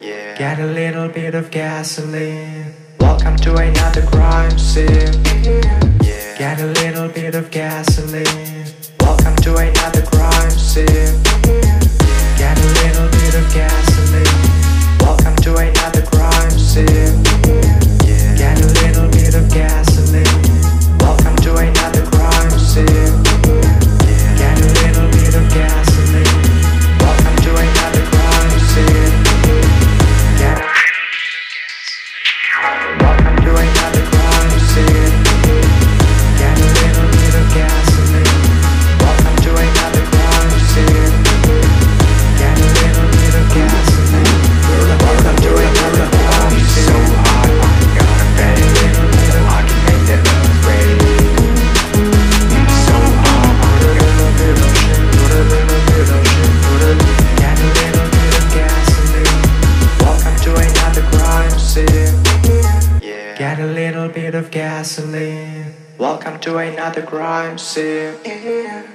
Yeah. Get a little bit of gasoline. Welcome to another crime scene. Yeah. Get a little bit of gasoline. Welcome to another. Get a little bit of gasoline. Welcome to another crime scene. Yeah.